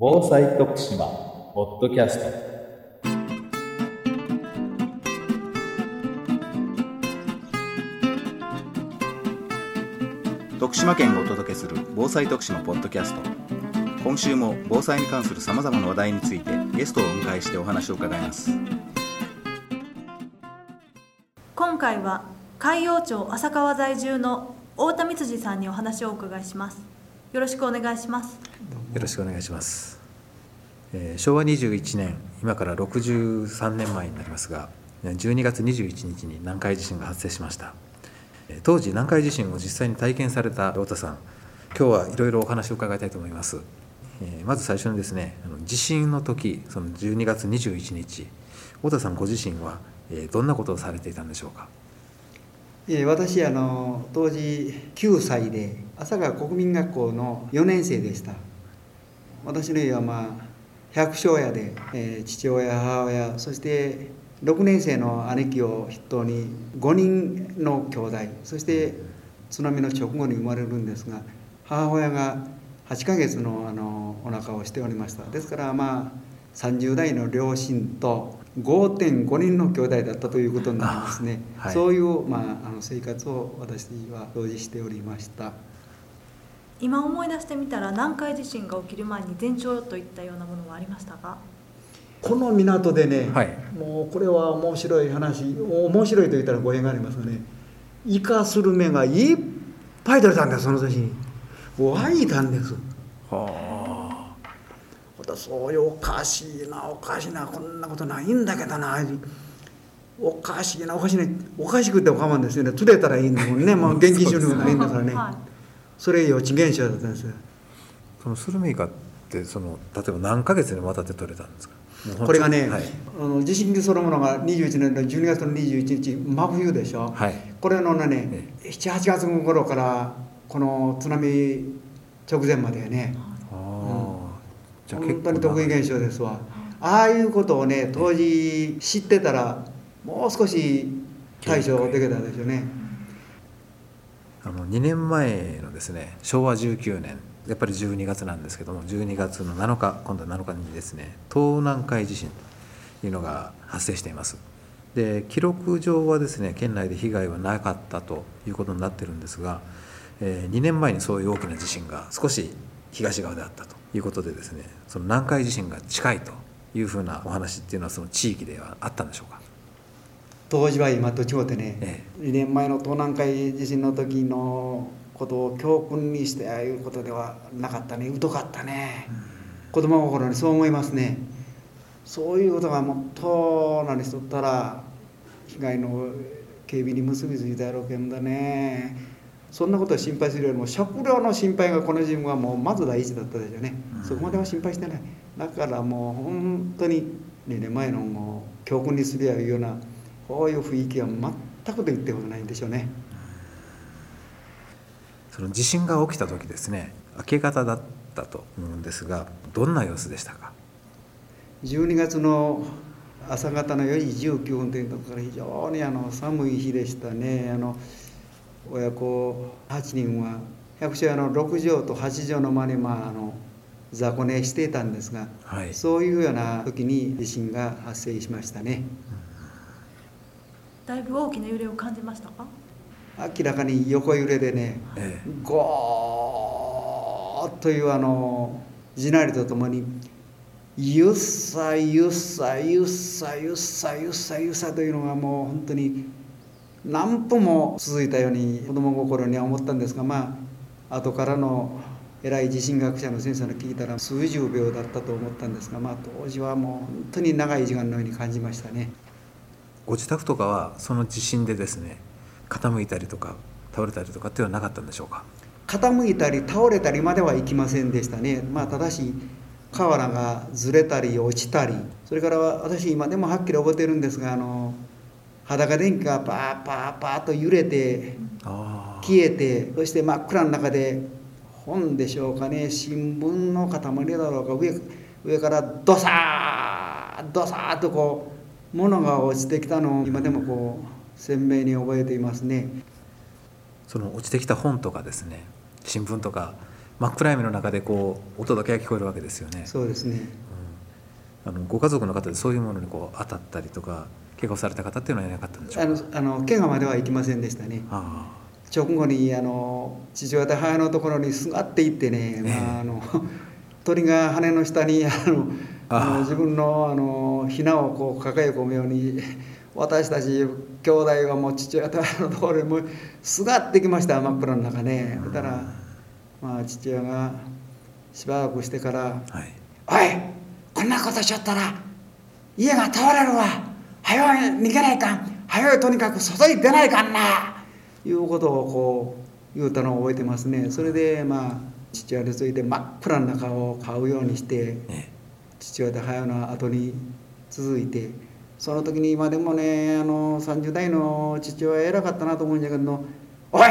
防災徳島ポッドキャスト。徳島県がお届けする防災徳島ポッドキャスト。今週も防災に関するさまざまな話題についてゲストをお迎えしてお話を伺います。今回は海陽町浅川在住の太田光次さんにお話をお伺いします。よろしくお願いしますよろしくお願いします、えー昭和21年今から63年前になりますが12月21日に南海地震が発生しました。当時南海地震を実際に体験された太田さん今日はいろいろお話を伺いたいと思います、えーまず最初にですね地震の時その12月21日太田さんご自身は、どんなことをされていたんでしょうか？私あの当時9歳で朝川国民学校の4年生でした。私の家はまあ百姓家で、えー父親母親そして6年生の兄貴を筆頭に5人の兄弟そして津波の直後に生まれるんですが母親が8ヶ月のあのお腹をしておりました。ですからまあ30代の両親と5.5人の兄弟だったということになりますね、あはい。そういう、まあ、あの生活を私は表示しておりました今思い出してみたら南海地震が起きる前に前兆といったようなものはありましたか？この港でね、はい。もうこれは面白い話面白いと言ったら語弊がありますがねイカスルメがいっぱい取れたんですその年に。湧いたんです。は私そういうおかしいなおかしいなこんなことないんだけどな。おかしいなおかしいなおかしくても構わんですよね。釣れたらいいんだもんね、まあ、現金収入がないんだからね。はいそれ予知現象だったんですよ。そのスルメイカってその例えば何ヶ月にわたって取れたんですか？これがね、はい。あの地震そのものが21年の12月の21日真冬でしょ、はい。これのね78月頃からこの津波直前までね。ああ、じゃあ本当に得意現象ですわ。ああいうことをね当時知ってたらもう少し対処できたでしょうねあの2年前のですね昭和19年やっぱり12月なんですけども12月の7日今度は7日にですね東南海地震というのが発生しています。で記録上はですね県内で被害はなかったということになってるんですが、え2年前にそういう大きな地震が少し東側であったということでですねその南海地震が近いというふうなお話っていうのはその地域ではあったんでしょうか？当時は今と違ってね、え2年前の東南海地震の時のことを教訓にしてああいうことではなかったね。疎かったね、子供心にそう思いますね。そういうことがもっと何しとったら被害の警備に結びついたやろうけんだね。そんなことを心配するよりも食料の心配がこの自分はもうまず第一だったでしょうね、そこまでは心配してない。だからもう本当に2年前のもう教訓にするやいうようなこういう雰囲気は全くと言ってことないんでしょうね。その地震が起きた時ですね明け方だったと思うんですがどんな様子でしたか？12月の朝方の4時19分というところから非常にあの寒い日でしたね。あの親子8人は百姓屋の6畳と8畳の間に、まあ、あの雑魚寝していたんですが、はい。そういうような時に地震が発生しましたねだいぶ大きな揺れを感じましたか？明らかに横揺れでねええゴーッというあの地鳴りとともにゆっさゆっさゆっさゆっさゆっさゆっさというのがもう本当に何歩も続いたように子供心には思ったんですがまあ後からの偉い地震学者の先生の聞いたら数十秒だったと思ったんですがまあ当時はもう本当に長い時間のように感じましたね。ご自宅とかはその地震でですね傾いたりとか倒れたりとかっていうのはなかったんでしょうか？傾いたり倒れたりまではいきませんでしたね。まあただし瓦がずれたり落ちたりそれから私今でもはっきり覚えてるんですがあの裸電気がパーパーパーと揺れてあ消えてそして真っ暗の中で本でしょうかね新聞の塊だろうか上上からドサードサーッとこう物が落ちてきたのを今でもこう鮮明に覚えていますね。その落ちてきた本とかですね新聞とか真っ暗闇の中でこう音だけが聞こえるわけですよね。そうですねあのご家族の方でそういうものにこう当たったりとか怪我をされた方っていうのはいなかったんでしょあうか？のあの怪我までは行きませんでしたねあ直後にあの父親と母親のところにすがっていってね、ええまあ、あの 鳥が羽の下にあのあの自分のあのひなをこう抱え込むように私たち兄弟はもう父親とのところにもうすがってきました真っ暗の中ね。そしたら、まあ、父親がしばらくしてからあはい。「おいこんなことしよったら家が倒れるわ。早い逃げないかん。早いとにかく外に出ないかんな」いうことをこう言うたのを覚えてますね。それでまあ父親について真っ暗な中を買うようにしてね父親と母親の後に続いてその時に今でもねあの30代の父親偉かったなと思うんじゃけど「おい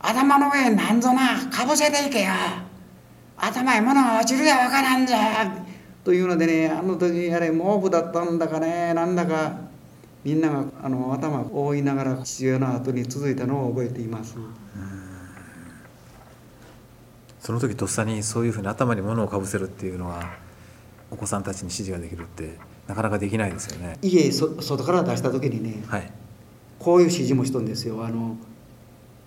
頭の上なんぞなかぶせていけよ。頭へ物が落ちるやわからんじゃ」というのでねあの時あれ毛布だったんだかねなんだかみんながあの頭を覆いながら父親の後に続いたのを覚えています。その時とっさにそういうふうに頭に物をかぶせるっていうのはお子さんたちに指示ができるってなかなかできないですよね。家そ外から出した時にねはい。こういう指示もしとんですよ。あの、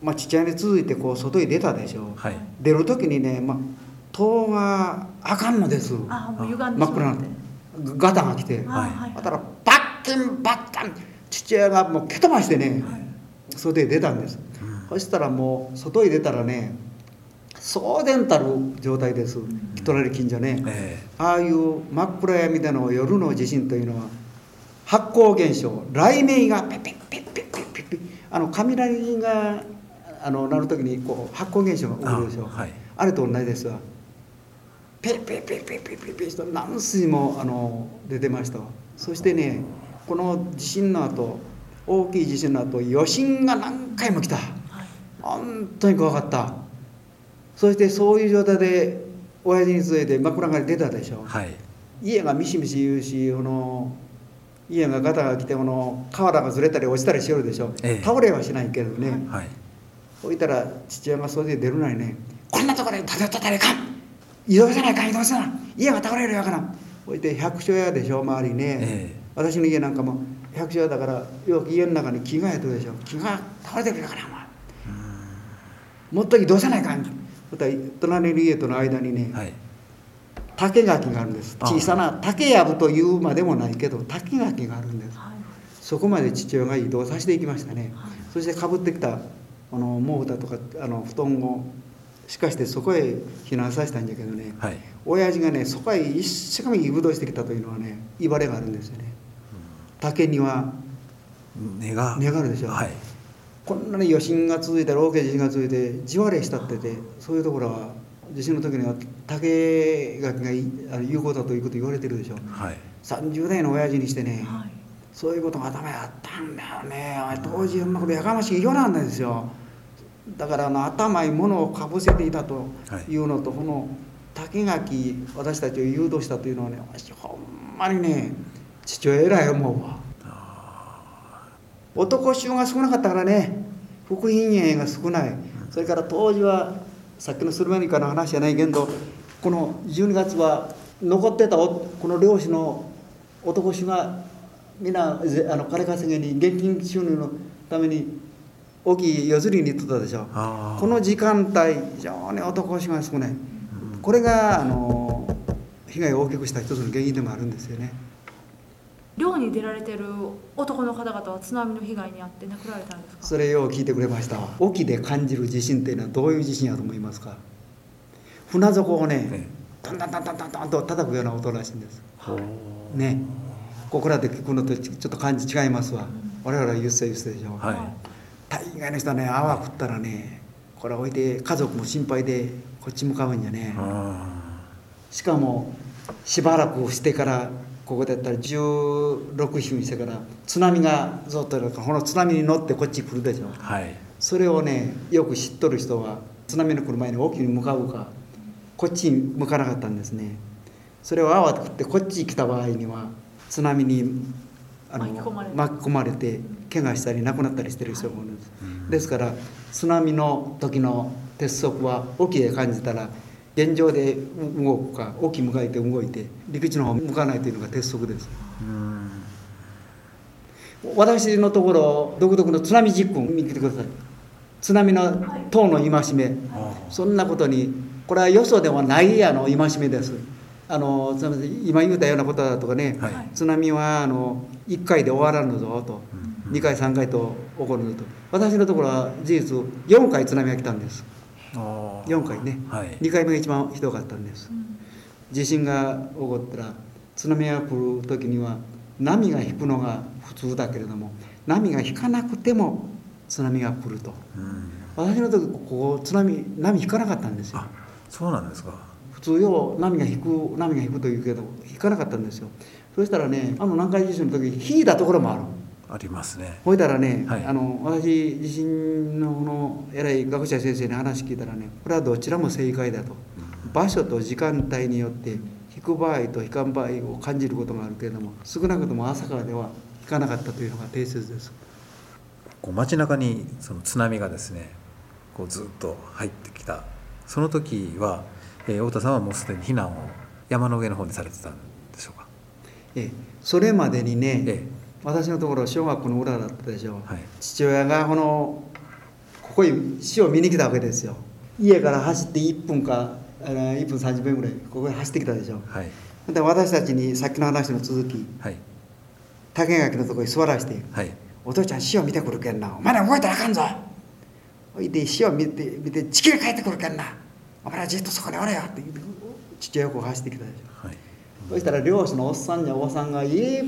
まあ、父親に続いてこう外に出たでしょ、はい。出る時にね、まあ、戸があかんのです。あもう歪んで真っ暗なガタが来てあはい。はいだからバッキンバッカン父親がもう蹴飛ばしてね、外へ出たんです、そしたらもう外へ出たらね送電たる状態です。隣近所ね、えああいう真っ暗闇での夜の地震というのは発光現象雷鳴がピッピッピッピッピッピッピッあの雷があの鳴る時にこう発光現象が起こるでしょあはいあれと同じですわピッピッピッピッピッピッピッと何水もあの出てましたわそしてねこの地震の後大きい地震の後余震が何回も来たはい本当に怖かったそしてそういう状態で親父に続いて真っ暗がり出たでしょ、はい。家がミシミシ言うしこの家がガタが来てこの瓦がずれたり落ちたりしよるでしょ、ええ。倒れはしないけどね、はい。置いたら父親がそれで出るなりね「こんなところで立てとったらいかん。移動せないかん移動せな家が倒れるやから」置いて百姓屋でしょ周りね、え私の家なんかも百姓屋だからよく家の中に木がやとるでしょ。木が倒れてるやからお前。もっと移動せないかんそしたら隣の家との間にね、はい。竹垣があるんです。あ小さな竹やぶというまでもないけど竹垣があるんです。はいそこまで父親が移動させていきましたね、はいそしてかぶってきたあの毛布だとかあの布団をしかしてそこへ避難させたんだけどね、はい。親父がねそこへ一生懸命移動してきたというのはねいわれがあるんですよね。竹には根が。根があるでしょ。はい。こんなに余震が続いたり大きい地震が続いて地割れしたっててそういうところは地震の時には竹垣が有効だということ言われてるでしょ。はい。30代の親父にしてね、はい。そういうことが頭にあったんだよね。当時そんなことやかましいようなんですよ。だからあの頭に物をかぶせていたというのと、この竹垣私たちを誘導したというのはね私ほんまにね父親偉い思うわ男衆が少なかったからね。福品営が少ない。それから当時はさっきのスルメニカの話じゃないけどこの12月は残ってたおこの漁師の男衆が皆ぜあの金稼ぎに現金収入のために大きい夜釣りに行ってたでしょ。この時間帯非常に男衆が少ない。これがあの被害を大きくした一つの原因でもあるんですよね漁に出られてる男の方々は津波の被害に遭って亡くなられたんですか？それを聞いてくれました。沖で感じる地震っていうのはどういう地震やと思いますか？船底をねえトントントントントントンと叩くような音らしいんです。ね。ここらで聞くのとちょっと感じ違いますわ。我々は言ってた言ってたでしょ、はい。大概の人はね泡食ったらねこれ置いて家族も心配でこっち向かうんやね。あしかもしばらくしてからここでやったら16分してから津波がずっとやるからこの津波に乗ってこっち来るでしょあ。はい。それをねよく知っとる人は津波の来る前に沖に向かうかこっちに向かなかったんですねそれを慌ててこっちに来た場合には津波にあの巻き込まれて怪我したり亡くなったりしてる人がいるんです、ですから津波の時の鉄則は沖へ感じたら現状で動くか沖向かいて動いて陸地の方向かないというのが鉄則です。うん私のところ独特の津波実訓見てください。津波の塔の戒め。そんなことにこれはよそではないあの戒めです。あの今言うたようなことだとかね、はい。津波はあの1回で終わらんのぞと、2回3回と起こるのと。私のところは事実4回津波が来たんです4回ね、はい。2回目が一番ひどかったんです。地震が起こったら津波が来る時には波が引くのが普通だけれども波が引かなくても津波が来ると。うん。私の時ここ津波波引かなかったんですよ。あそうなんですか。普通よう波が引く波が引くというけど引かなかったんですよ。そしたらねあの南海地震の時引いたところもあるありますね。ほいたらね、はい。あの私地震のこの偉い学者先生に話聞いたらねこれはどちらも正解だと。場所と時間帯によって引く場合と引かん場合を感じることがあるけれども少なくとも朝からでは引かなかったというのが定説です。こう街中にその津波がですねこうずっと入ってきた。その時は、えー、太田さんはもうすでに避難を山の上の方にされてたんでしょうか？ええ。それまでにね、え私のところ小学校の裏だったでしょ、はい。父親がこのここに死を見に来たわけですよ。家から走って1分かあの1分30分ぐらいここに走ってきたでしょはい。で私たちにさっきの話の続き。はい。竹垣のところに座らしてはい「お父ちゃん死を見てくるけんな。お前ら動いたらあかんぞ」おいで死を見て見て地球へ帰ってくるけんな。お前らじっとそこにおれよって言って父親がこう走ってきたでしょはい。そしたら漁師のおっさんやおばさんがいっ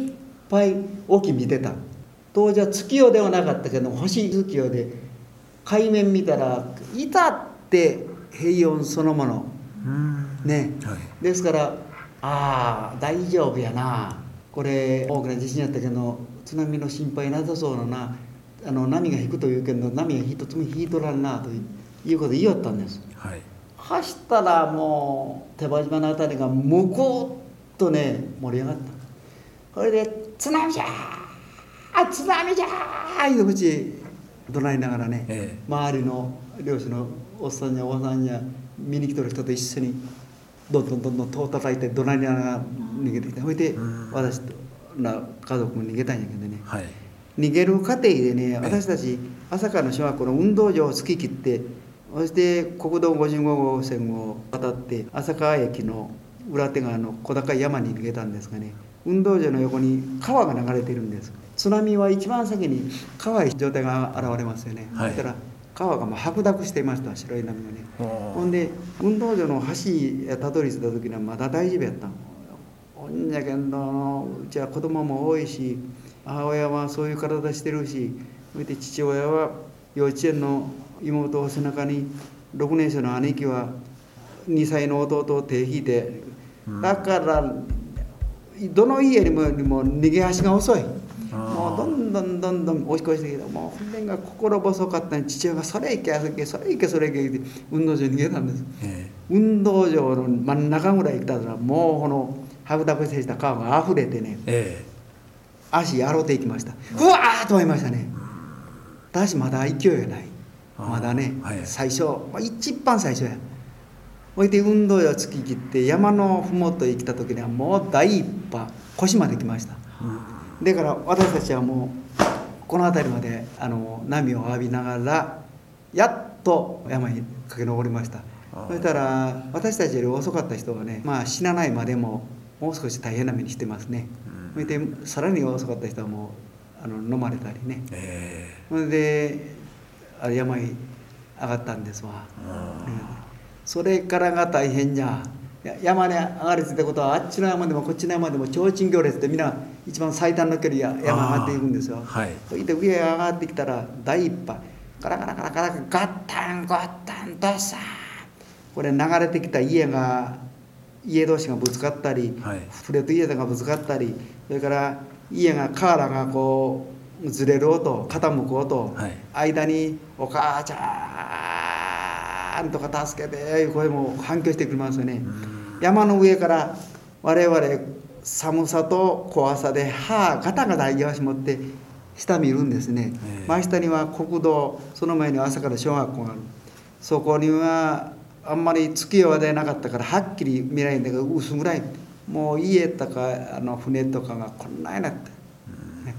ぱい沖見てた。当時は月夜ではなかったけど星月夜で海面見たらいたって平穏そのもの。うん。ね。はい。ですからああ大丈夫やな。これ大きな地震やったけど津波の心配なさそうなな。あの波が引くというけど波が一つも引いとらんなということを言いよったんです。はい。走ったらもう手羽島の辺りが向こうとね盛り上がった。これで「津波じゃー。津波じゃー!」いう口怒鳴りながらね、え周りの漁師のおっさんやおばさんや見に来てる人と一緒にどんどんどんどん戸を叩いて怒鳴りながら逃げてきてほいでうん。私ら家族も逃げたんやけどね。はい。逃げる過程でねえ私たち朝霞の小学校の運動場を突き切ってそして国道55号線を渡って朝霞駅の裏手側の小高い山に逃げたんですがね運動場の横に川が流れているんです。津波は一番先に川い状態が現れますよね、はい。そしたら川がもう白濁していました白い波がね。ほんで運動場の橋へたどり着いた時にはまだ大丈夫やったほんじゃけんどうちは子供も多いし母親はそういう体してるしそれで父親は幼稚園の妹を背中に6年生の兄貴は2歳の弟を手引いてだからどの家よりも逃げ足が遅い。もうどんどんどんどん押し越してきてもう本人が心細かったに父親がそれ行けあそれ行けそれ行けそれ行けって運動場に逃げたんですえ運動場の真ん中ぐらい行ったらもうこの白濁してした川が溢れてねええ足洗っていきましたうわーっと思いましたね私まだ勢いがないまだね、はい最初、まあ、一番最初やほいで運動場突き切って山の麓へ来た時にはもう第一波腰まで来ました。だから私たちはもうこの辺りまであの波を浴びながらやっと山に駆け上りました。そしたら私たちより遅かった人はねまあ死なないまでももう少し大変な目にしてますね。それでさらに遅かった人はもうあの飲まれたりね。えそれであれ山に上がったんですわ、えうんそれからが大変じゃ。や山に上がりついたことはあっちの山でもこっちの山でも提灯行列でみんな一番最短の距離や山上がっていくんですよ。はい。それで上へ上がってきたら第一波。ガラガラガラガラガッタンガッタンドッサンこれ流れてきた家が家同士がぶつかったり、はい。船と家がぶつかったりそれから家が瓦がこうずれる音傾く音、はい。間に「お母ちゃん」とか「助けて」いう声も反響してくれますよね。山の上から我々寒さと怖さで歯ガタガタ言わし持って下見るんですね、ええ。真下には国道その前には朝から小学校がある。そこにはあんまり月夜でなかったからはっきり見ないんだけど薄暗い。もう家とかあの船とかがこんなになって、ね。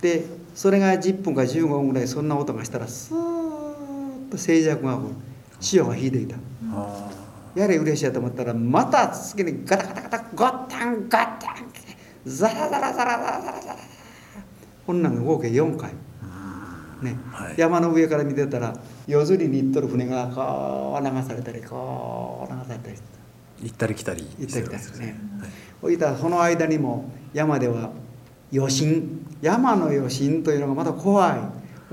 でそれが10分か15分ぐらいそんな音がしたらスーッと静寂がこう潮が引いていた。あやれ嬉しいやと思ったらまた次にガタガタガタゴッタンガッタンザラザラザラザラザラ。ザラこんなんが合計4回、ね。はい。山の上から見てたら夜釣りに行っとる船がこう流されたりこう流されたり行ったり来たり行ったり来たりですね。置い。たらその間にも山では余震。山の余震というのがまた怖い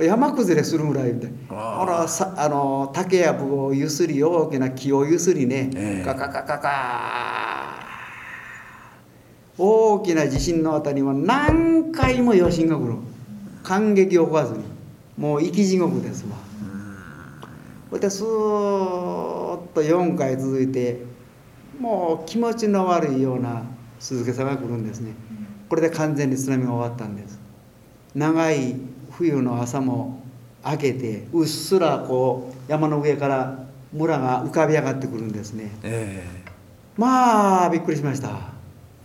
山崩れするぐらいみたいあー。ほらさあの竹やぶをゆすり大きな木をゆすりね、ええ。カカカカカ大きな地震のあたりは何回も余震が来る。感激を起こさずに。もう生き地獄ですわ。こうやってスーッと4回続いてもう気持ちの悪いような静けさが来るんですね。これで完全に津波が終わったんです。長い冬の朝も明けてうっすらこう山の上から村が浮かび上がってくるんですね。えまあびっくりしました。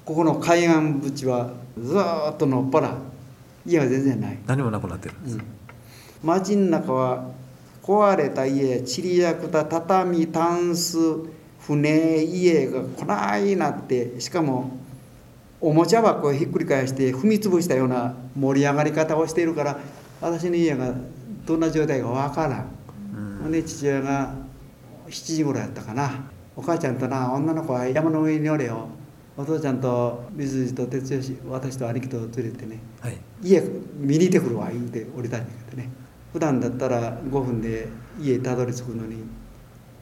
ここの海岸縁はずーっとのっぱら家が全然ない。え何もなくなってるうん。街の中は壊れた家ちりやくた畳タンス船家がこないなってしかもおもちゃ箱をひっくり返して踏み潰したような盛り上がり方をしているから私の家がどんな状態かわからん、ほんで父親が7時頃やったかな。お母ちゃんとな女の子は山の上におれよ。お父ちゃんと水路と哲義私と兄貴と連れてねはい。家見に行ってくるわ言うて降りたんだけどね。普段だったら5分で家たどり着くのに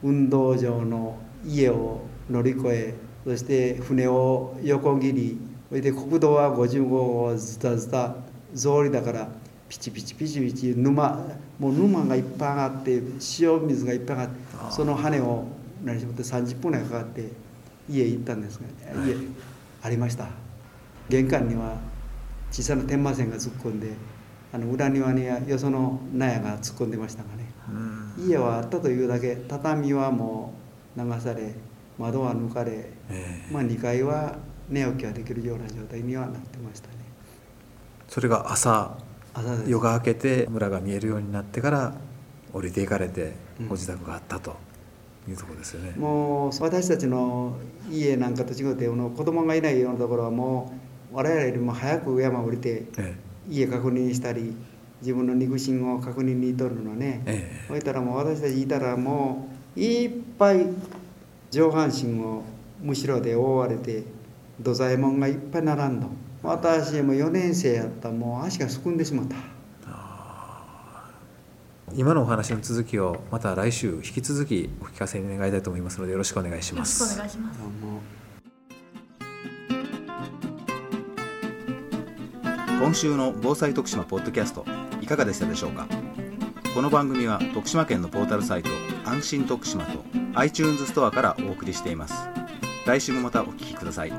運動場の家を乗り越えそして船を横切りそれで国道は55号ズタズタ草履だからピチピチピチピチ沼もう沼がいっぱい上がって塩水がいっぱい上がってその羽を何しもって30分ぐらいかかって家行ったんですが家ありました。玄関には小さな天満線が突っ込んであの裏庭にはよその納屋が突っ込んでましたがねうん。家はあったというだけ畳はもう流され窓は抜かれ、ええ。まあ、2階は寝起きができるような状態にはなってましたね。それが朝夜が明けて村が見えるようになってから降りていかれてうん。ご自宅があったというところですよね、もう私たちの家なんかと違って子供がいないようなところはもう我々よりも早く山を降りてえ家確認したり自分の肉親を確認にとるのね、ええ。そしたらもう私たちいたらもういっぱい上半身をむしろで覆われて土左衛門がいっぱい並んど私も4年生やったらもう足がすくんでしまった。今のお話の続きをまた来週引き続きお聞かせに願いたいと思いますのでよろしくお願いしよろしくますお願いします。今週の防災徳島ポッドキャストいかがでしたでしょうか？この番組は徳島県のポータルサイト安心徳島と iTunes ストアからお送りしています。来週もまたお聞きください